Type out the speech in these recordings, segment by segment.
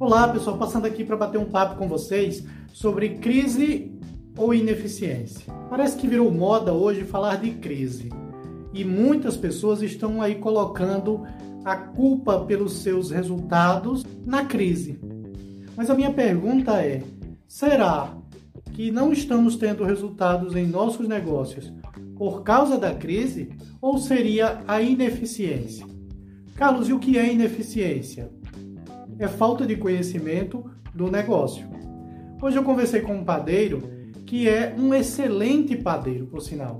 Olá, pessoal, passando aqui para bater um papo com vocês sobre crise ou ineficiência. Parece que virou moda hoje falar de crise e muitas pessoas estão aí colocando a culpa pelos seus resultados na crise. Mas a minha pergunta é: será que não estamos tendo resultados em nossos negócios por causa da crise ou seria a ineficiência? Carlos, e o que é ineficiência? É falta de conhecimento do negócio. Hoje eu conversei com um padeiro que é um excelente padeiro, por sinal.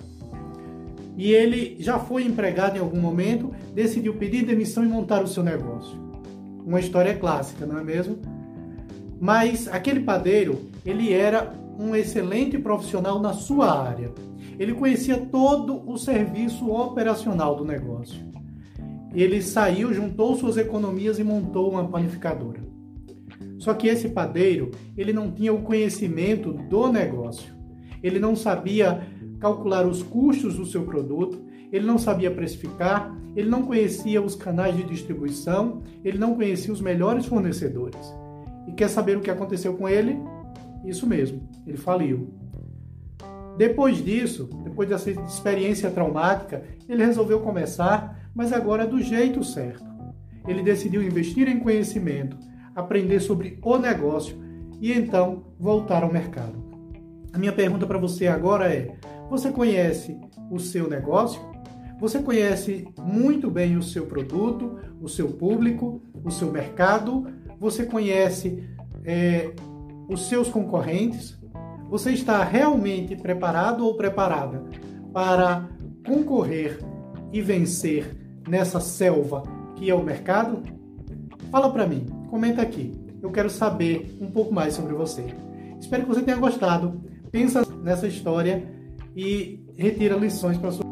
E ele já foi empregado em algum momento, decidiu pedir demissão e montar o seu negócio. Uma história clássica, não é mesmo? Mas aquele padeiro, ele era um excelente profissional na sua área. Ele conhecia todo o serviço operacional do negócio ele saiu, juntou suas economias e montou uma panificadora. Só que esse padeiro, ele não tinha o conhecimento do negócio. Ele não sabia calcular os custos do seu produto, ele não sabia precificar, ele não conhecia os canais de distribuição, ele não conhecia os melhores fornecedores. E quer saber o que aconteceu com ele? Isso mesmo, ele faliu. Depois disso, depois dessa experiência traumática, ele resolveu começar mas agora do jeito certo. Ele decidiu investir em conhecimento, aprender sobre o negócio e então voltar ao mercado. A minha pergunta para você agora é: você conhece o seu negócio? Você conhece muito bem o seu produto, o seu público, o seu mercado? Você conhece é, os seus concorrentes? Você está realmente preparado ou preparada para concorrer e vencer nessa selva que é o mercado? Fala para mim, comenta aqui. Eu quero saber um pouco mais sobre você. Espero que você tenha gostado. Pensa nessa história e retira lições para sua